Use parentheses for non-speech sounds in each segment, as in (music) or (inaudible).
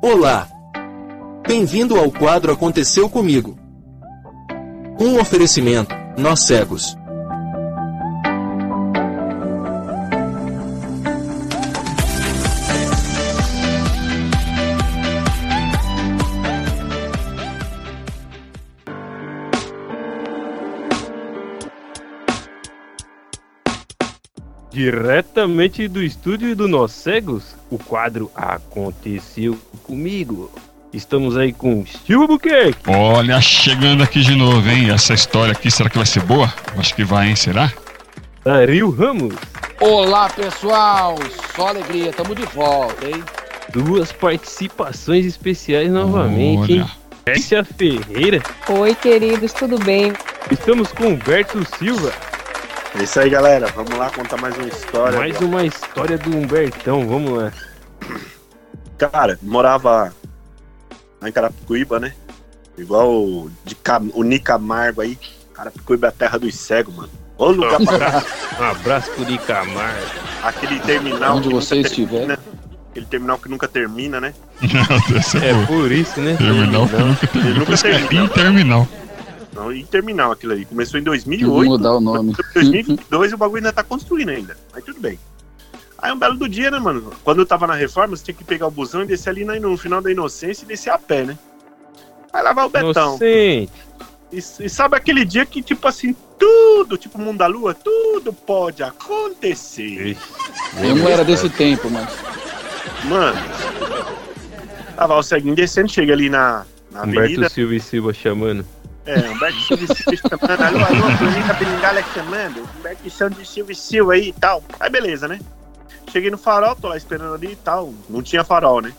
Olá! Bem-vindo ao quadro Aconteceu Comigo. Um oferecimento, nós cegos. Diretamente do estúdio do Nós Cegos, o quadro Aconteceu Comigo. Estamos aí com Steve Buquerque. Olha, chegando aqui de novo, hein? Essa história aqui, será que vai ser boa? Acho que vai, hein? Será? Dario Ramos. Olá, pessoal! Só alegria, tamo de volta, hein? Duas participações especiais novamente, hein? Olha. Cássia Ferreira. Oi, queridos, tudo bem? Estamos com Humberto Silva. É isso aí, galera. Vamos lá contar mais uma história. Mais uma história do Humbertão, vamos lá. Cara, morava lá em Carapicuíba, né? Igual o, de Cam... o Nicamargo aí. Carapicuíba é a terra dos cegos, mano. Ô lugar pra Um abraço pro Icamar. aquele terminal. Onde você nunca estiver. termina, Aquele terminal que nunca termina, né? É É por isso, né? Terminal que nunca termina. Nunca isso que é termina. interminal. Não, e terminal aquilo ali. Começou em Vou 2008. mudar o nome. (laughs) 2022 o bagulho ainda tá construindo ainda. Aí tudo bem. Aí um belo do dia, né, mano? Quando eu tava na reforma, você tinha que pegar o busão e descer ali no final da inocência e descer a pé, né? Aí lá vai o Betão. Inocente. E, e sabe aquele dia que, tipo assim, tudo, tipo mundo da lua, tudo pode acontecer. Eu não era desse tempo, mas. Mano. Tava o ceguinho descendo, chega ali na, na Humberto avenida. Silva e Silva chamando. É, Humberto Silva e Silva chamando. Alô, alô, chamando. Humberto Santos e Silva e Silva aí e tal. Aí beleza, né? Cheguei no farol, tô lá esperando ali e tal. Não tinha farol, né?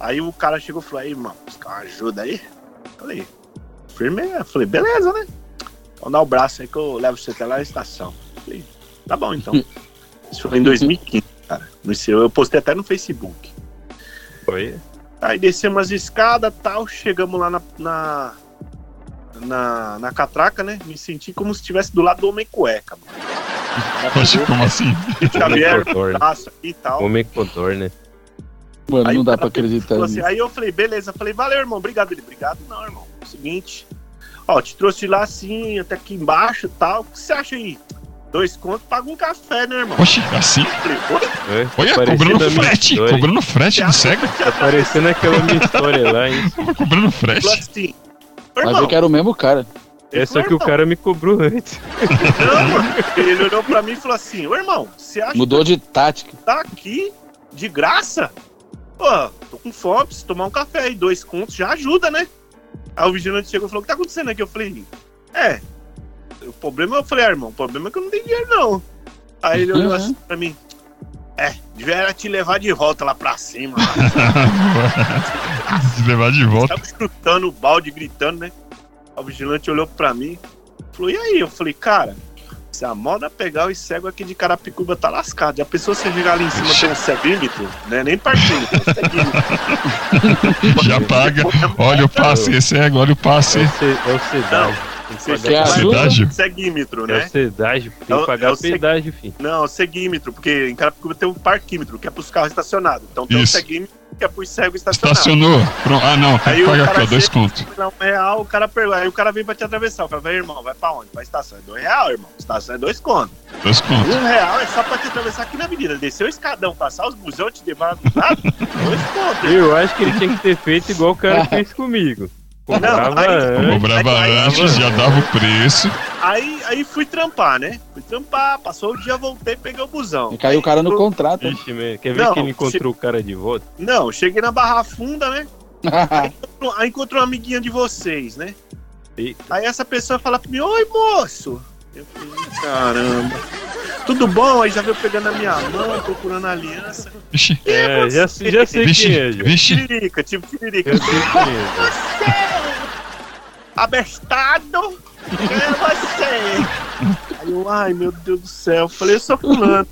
Aí o cara chegou e falou, aí, irmão, buscar uma ajuda aí? Falei, firme, falei, beleza, né? Então dá o braço aí que eu levo você até lá na estação. Falei, tá bom então. (laughs) Isso foi em 2015, cara. Eu postei até no Facebook. Foi? Aí descemos as escadas tal, chegamos lá na, na, na, na catraca, né? Me senti como se estivesse do lado do Homem Cueca. mano. (laughs) Poxa, como assim? Xavier, Homem Codorna. braço aqui e tal. Homem Codorna. Mano, Aí não dá pra acreditar assim, nisso. aí eu falei, beleza. Falei, valeu, irmão. Obrigado. Ele, obrigado não, irmão. Seguinte, ó, te trouxe de lá assim, até aqui embaixo e tal. O que você acha aí? Dois contos, paga um café, né, irmão? Oxe, assim? Falei, oi? É, Olha, parecendo cobrando frete. Cobrando frete do cego. Tá parecendo aquela minha história lá, hein? (laughs) Cobrando frete. assim, Mas irmão. eu quero o mesmo cara. É só que o "Irmão, cara me cobrou antes. Não, mano. Ele olhou pra mim e falou assim, ô irmão, você acha Mudou de tática. que tá aqui de graça? Pô, tô com fome, preciso tomar um café aí, dois contos já ajuda, né? Aí o vigilante chegou e falou, o que tá acontecendo aqui? Eu falei, é, o problema, eu falei, ah, irmão, o problema é que eu não tenho dinheiro, não. Aí ele olhou Uhum. assim pra mim, é, devia te levar de volta lá pra cima. Se (laughs) levar de volta. Tava chutando o balde, gritando, né? O vigilante olhou pra mim, falou, e aí? Eu falei, cara, se a moda pegar os cegos aqui de Carapicuba tá lascado. Já pensou se você chegar ali em cima tem um ceguímetro? Né? Nem um ceguímetro. (laughs) Já paga. Olha o passe, esse é, olha o passe. É o, ce- é o que Você pagar quer pedágio. ajuda? Ceguímetro, É o né? cedágio. Tem É o- que é pagar o pedágio, filho. Não, ceguímetro, porque em Carapicuba tem um parquímetro, que é pros carros estacionados. Então tem um Isso. ceguímetro, que é pros cegos estacionados. Estacionou. Pronto. Ah, não. Tem Aí que o pagar cara aqui, ó. Dois contos. Não, um real, o cara pergunta. Aí o cara vem pra te atravessar. O cara vai, irmão, vai pra onde? Pra estação. É dois real, irmão. Estação é dois contos. Dois contos. Um real é só pra te atravessar aqui na avenida. Descer o escadão, passar os busão, te levar do lado. dois contos. Eu acho que ele tinha que ter feito igual o cara fez comigo. Cobrava aí- antes. Cobrava Aí- antes, já dava o preço. Aí, aí fui trampar, né? Fui trampar, passou o dia, voltei, peguei o busão. E caiu o cara no Eu- contrato. Ixi, man. Quer ver Não, que ele encontrou o cara de volta? Não, cheguei na Barra Funda, né? (laughs) Aí encontrou uma amiguinha de vocês, né? Eita. Aí essa pessoa fala pra mim, oi moço! Eu falei, caramba. Tudo bom? Aí já veio pegando a minha mão, procurando a aliança. Vixe, É, já, já sei vixe, quem é, vixe. Tiririca, tipo tiririca. Eu sei quem é. (laughs) Abestado! Quem é você? Aí eu, ai meu Deus do céu, eu falei, eu sou fulano.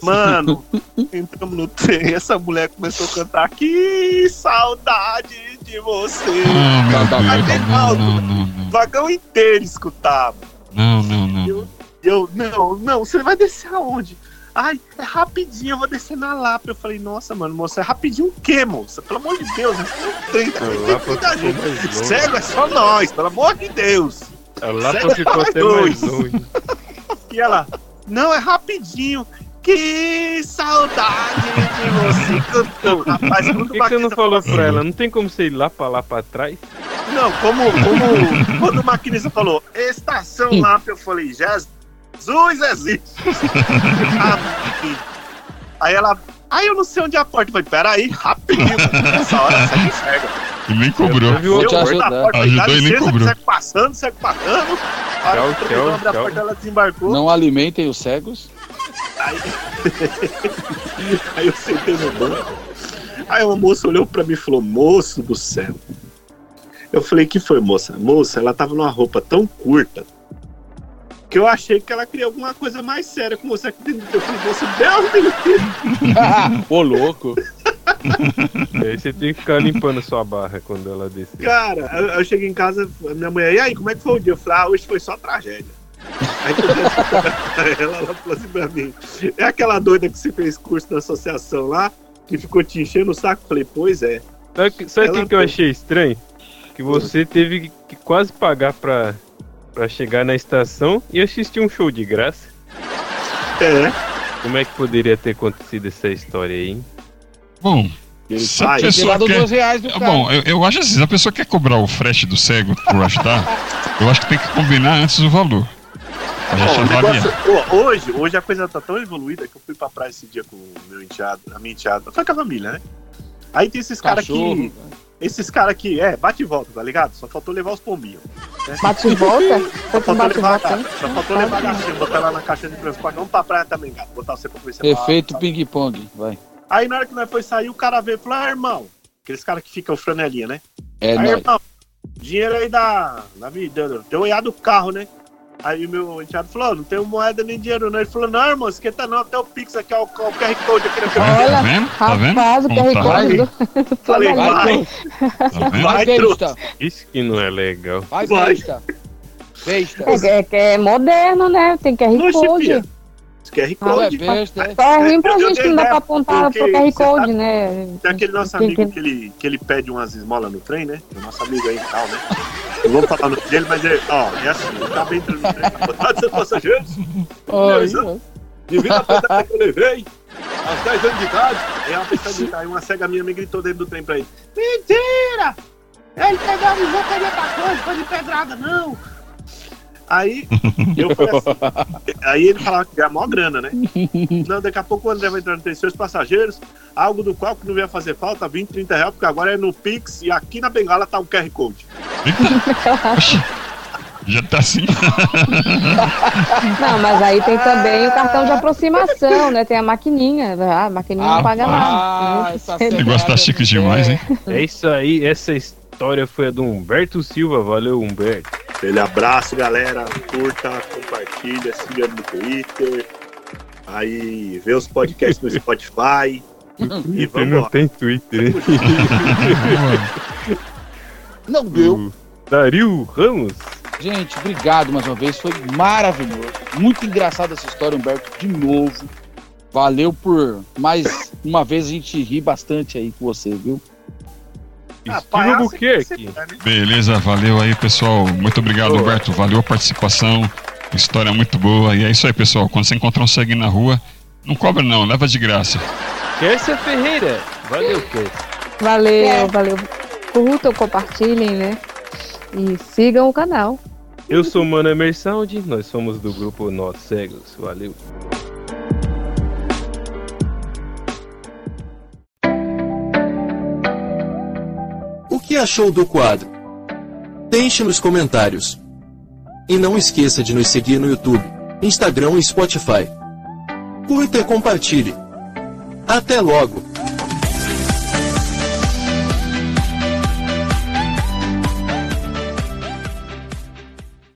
Mano, entramos no trem, essa mulher começou a cantar Que saudade de você. Ah, Tá, tá, tá. Não, não, não, não. O vagão inteiro escutava. Não, não, não. Eu, eu, não, não, você vai descer aonde? Ai, é rapidinho, eu vou descer na Lapa. Eu falei, nossa, mano, moça, é rapidinho o quê, moça? Pelo amor de Deus, é só 30, A Lapa 30 ficou gente. Cego é só nós, pelo amor de Deus. A Lapa Cego ficou até dois. mais longe. (laughs) E ela, não, é rapidinho. Que saudade de você (laughs) cantou. Rapaz, Por que, que você não falou pra ela? Não tem como você ir lá pra lá pra trás? Não, como, como quando o maquinista falou, estação lá, eu falei, Jesus existe. Amém. (laughs) Aí ela, aí eu não sei onde é a porta. Eu falei, peraí, rapidinho, nessa hora segue cego. E nem cobrou. Eu te Eu fui na ajudar. porta, falei, dá Ajudou e nem licença, cobrou. segue passando, segue passando. A hora que provedor abre a porta, ela desembarcou. Não alimentem os cegos. Aí... (laughs) aí eu sentei no banco. Aí uma moça olhou pra mim e falou: Moço do céu. Eu falei: Que foi, moça? Moça, ela tava numa roupa tão curta que eu achei que ela queria alguma coisa mais séria com você aqui dentro. Eu falei: Moça, Deus me livre. Ô, louco. Aí você tem que ficar limpando sua barra quando ela descer. Cara, eu, eu cheguei em casa, minha mulher, e aí, como é que foi o dia? Eu falei: Ah, hoje foi só tragédia. Aí eu (laughs) ela, ela falou assim pra mim: É aquela doida que você fez curso na associação lá, que ficou te enchendo o saco? Eu falei: Pois é. Sabe o que, sabe o Ela que eu achei estranho? Que você teve que quase pagar pra, pra chegar na estação e assistir um show de graça. É. Como é que poderia ter acontecido essa história aí, hein? Bom, Ele se a pessoa quer... dois reais do É, cara. Bom, eu, eu acho assim, se a pessoa quer cobrar o frete do cego por ajudar, eu acho que tem que combinar antes o valor. Avalia. negócio- hoje, hoje a coisa tá tão evoluída que eu fui pra praia esse dia com o meu enteado, a minha enteada, foi com a família, né? Aí tem esses caras que. Esses caras que, é, bate e volta, tá ligado? Só faltou levar os pombinhos. Bate e volta? (laughs) Só faltou bate levar, volta, só faltou levar a gatinha, botar ela na caixa de transporte. Vamos pra praia também, gato. Botar você pra conhecer Efeito lá, ping-pong. Vai. Aí na hora que nós foi sair, o cara veio e falou: Ah, irmão, aqueles caras que ficam franelinha, né? É aí, nóis. irmão, dinheiro aí da, da vida, deu olhar do carro, né? Aí o meu enteado falou, "Ó, não tenho moeda nem dinheiro não. Ele falou, não, irmão, esquenta não, até o Pix aqui, ó, o, o QR Code aqui na frente. Olha, Tá vendo? Tá vendo? Rapaz, o QR tá? Code Falei, vai, Tá vendo? Vai, Vai, besta. Isso que não é legal. Vai, Vai. besta. Besta. É, é, é moderno, né? Tem QR Code. filha, QR é Code. besta, é. Só é ruim pra gente que não dá pra apontar pro QR Code, sabe- né? Tem aquele nosso amigo que ele, que ele pede umas esmolas no trem, né? O nosso amigo aí e tal, né? Não vou falar o nome dele, mas é, ó, é assim, ele tava entrando no trem, botar seus passageiros, Ai, devido à pedada que eu levei, aos 10 anos de idade. Aí uma pessoa grita, aí uma cega minha me gritou dentro do trem pra ele. Mentira! Ele pegou a visão, queria pra coisa, foi de pedrada, não! Aí, eu falei assim, aí ele falava que ganha maior grana, né? Não, daqui a pouco o André vai entrar no trem, seus passageiros, algo do qual que não ia fazer falta, 20, 30 reais, porque agora é no Pix e aqui na bengala tá o QR Code. Já tá assim. (laughs) Não, mas aí tem também o cartão de aproximação, né? Tem a maquininha. Ah, a maquininha não paga Ah, nada. O negócio tá chique demais, hein? É isso aí, essa história foi a do Humberto Silva. Valeu, Humberto. Aquele abraço, galera. Curta, compartilha, siga no Twitter. Aí vê os podcasts no Spotify. E Você vamos não lá. tem Twitter, hein? (laughs) Não deu. O Dario Ramos. Gente, obrigado mais uma vez. Foi maravilhoso. Muito engraçada essa história, Humberto, de novo. Valeu por mais uma vez a gente rir bastante aí com você, viu? Ah, Steve palhaço é é, né? Beleza, valeu aí, pessoal. Muito obrigado, Boa. Alberto. Valeu a participação. História muito boa. E é isso aí, pessoal. Quando você encontrar um ceguinho na rua, não cobra não, leva de graça. Kércia Ferreira. Valeu, Kércia. Valeu, valeu. Curtam, compartilhem, né? E sigam o canal. Eu sou o Mano Emersound, nós somos do grupo Nós Cegos. Valeu. O que achou do quadro? Deixe nos comentários. E não esqueça de nos seguir no YouTube, Instagram e Spotify. Curta e compartilhe. Até logo!